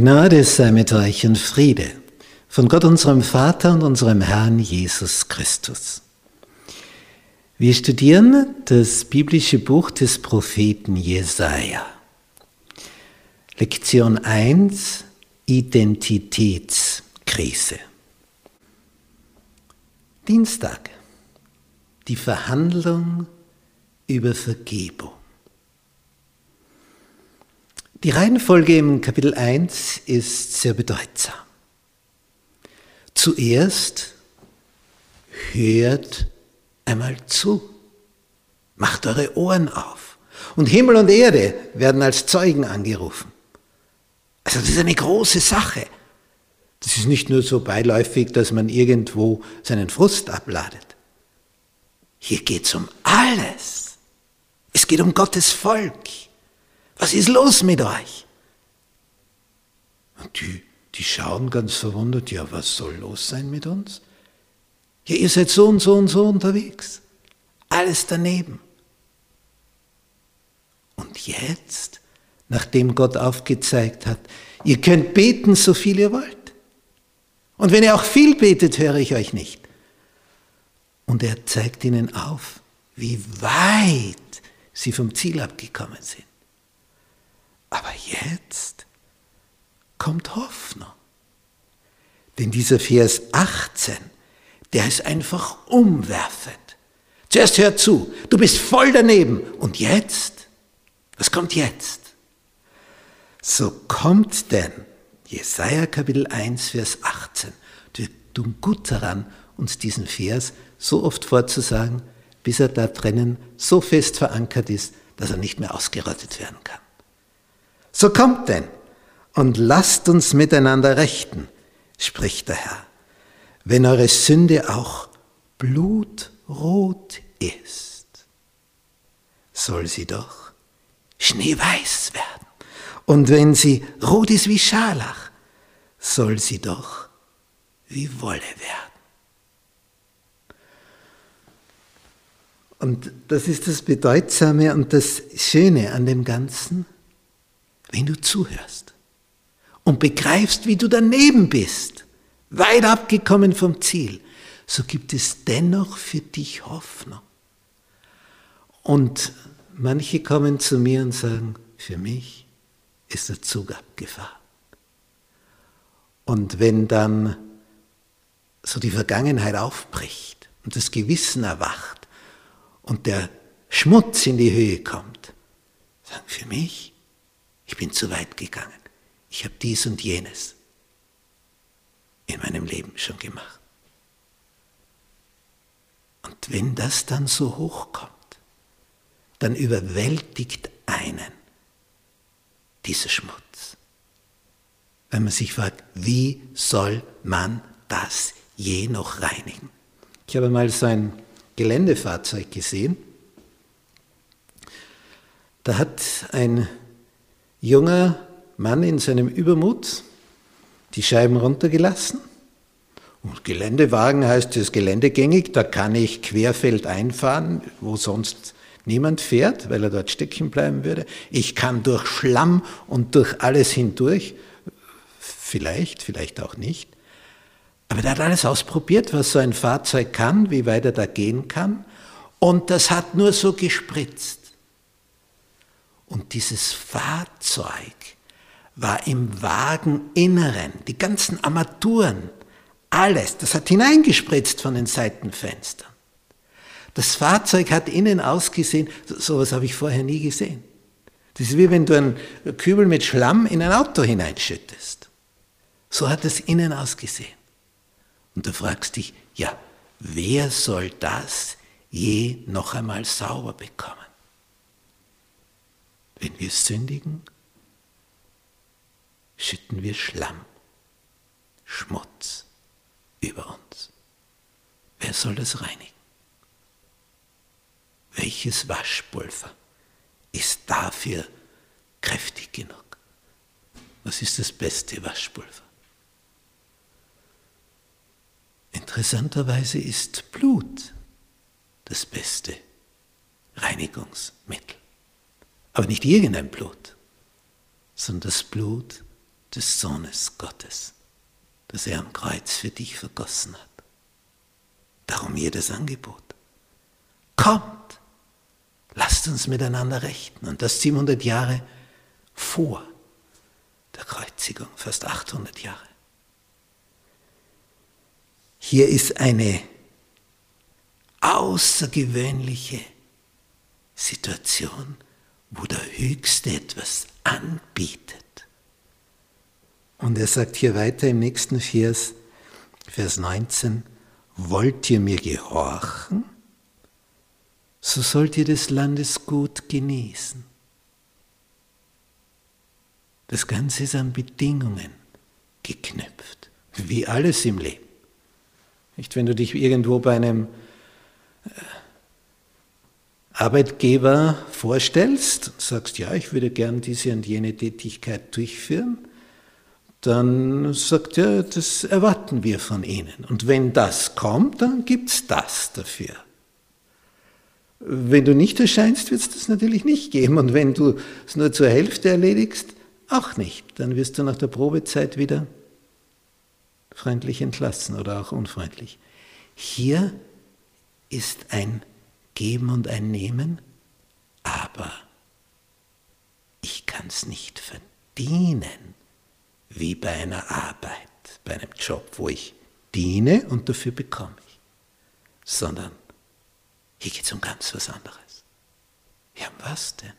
Gnade sei mit euch und Friede von Gott unserem Vater und unserem Herrn Jesus Christus. Wir studieren das biblische Buch des Propheten Jesaja. Lektion 1 Identitätskrise. Dienstag. Die Verhandlung über Vergebung. Die Reihenfolge im Kapitel 1 ist sehr bedeutsam. Zuerst hört einmal zu, macht eure Ohren auf und Himmel und Erde werden als Zeugen angerufen. Also das ist eine große Sache. Das ist nicht nur so beiläufig, dass man irgendwo seinen Frust abladet. Hier geht es um alles. Es geht um Gottes Volk. Was ist los mit euch? Und die, die schauen ganz verwundert, ja, was soll los sein mit uns? Ja, ihr seid so und so und so unterwegs. Alles daneben. Und jetzt, nachdem Gott aufgezeigt hat, ihr könnt beten, so viel ihr wollt. Und wenn ihr auch viel betet, höre ich euch nicht. Und er zeigt ihnen auf, wie weit sie vom Ziel abgekommen sind. Aber jetzt kommt Hoffnung. Denn dieser Vers 18, der ist einfach umwerfend. Zuerst hör zu, du bist voll daneben. Und jetzt? Was kommt jetzt? So kommt denn Jesaja Kapitel 1, Vers 18. Wir tun gut daran, uns diesen Vers so oft vorzusagen, bis er da drinnen so fest verankert ist, dass er nicht mehr ausgerottet werden kann. So kommt denn und lasst uns miteinander rechten, spricht der Herr, wenn eure Sünde auch blutrot ist, soll sie doch schneeweiß werden. Und wenn sie rot ist wie Scharlach, soll sie doch wie Wolle werden. Und das ist das Bedeutsame und das Schöne an dem Ganzen wenn du zuhörst und begreifst, wie du daneben bist, weit abgekommen vom Ziel, so gibt es dennoch für dich Hoffnung. Und manche kommen zu mir und sagen, für mich ist der Zug abgefahren. Und wenn dann so die Vergangenheit aufbricht und das Gewissen erwacht und der Schmutz in die Höhe kommt, sagen, für mich ich bin zu weit gegangen. Ich habe dies und jenes in meinem Leben schon gemacht. Und wenn das dann so hochkommt, dann überwältigt einen dieser Schmutz. Wenn man sich fragt, wie soll man das je noch reinigen? Ich habe mal so ein Geländefahrzeug gesehen. Da hat ein junger Mann in seinem Übermut die Scheiben runtergelassen. Und Geländewagen heißt es geländegängig, da kann ich querfeld einfahren, wo sonst niemand fährt, weil er dort stecken bleiben würde. Ich kann durch Schlamm und durch alles hindurch, vielleicht, vielleicht auch nicht. Aber der hat alles ausprobiert, was so ein Fahrzeug kann, wie weit er da gehen kann. Und das hat nur so gespritzt. Und dieses Fahrzeug war im Wageninneren, die ganzen Armaturen, alles, das hat hineingespritzt von den Seitenfenstern. Das Fahrzeug hat innen ausgesehen, sowas habe ich vorher nie gesehen. Das ist wie wenn du einen Kübel mit Schlamm in ein Auto hineinschüttest. So hat es innen ausgesehen. Und du fragst dich, ja, wer soll das je noch einmal sauber bekommen? Wenn wir sündigen, schütten wir Schlamm, Schmutz über uns. Wer soll das reinigen? Welches Waschpulver ist dafür kräftig genug? Was ist das beste Waschpulver? Interessanterweise ist Blut das beste Reinigungsmittel. Aber nicht irgendein Blut, sondern das Blut des Sohnes Gottes, das er am Kreuz für dich vergossen hat. Darum hier das Angebot. Kommt, lasst uns miteinander rechten. Und das 700 Jahre vor der Kreuzigung, fast 800 Jahre. Hier ist eine außergewöhnliche Situation, wo der Höchste etwas anbietet. Und er sagt hier weiter im nächsten Vers, Vers 19, wollt ihr mir gehorchen, so sollt ihr des Landes gut genießen. Das Ganze ist an Bedingungen geknüpft, wie alles im Leben. Nicht, wenn du dich irgendwo bei einem äh, Arbeitgeber vorstellst und sagst, ja, ich würde gern diese und jene Tätigkeit durchführen, dann sagt er, das erwarten wir von Ihnen. Und wenn das kommt, dann gibt es das dafür. Wenn du nicht erscheinst, wird es das natürlich nicht geben. Und wenn du es nur zur Hälfte erledigst, auch nicht. Dann wirst du nach der Probezeit wieder freundlich entlassen oder auch unfreundlich. Hier ist ein Geben und ein Nehmen, aber ich kann es nicht verdienen wie bei einer Arbeit, bei einem Job, wo ich diene und dafür bekomme ich, sondern hier geht es um ganz was anderes. Ja, was denn?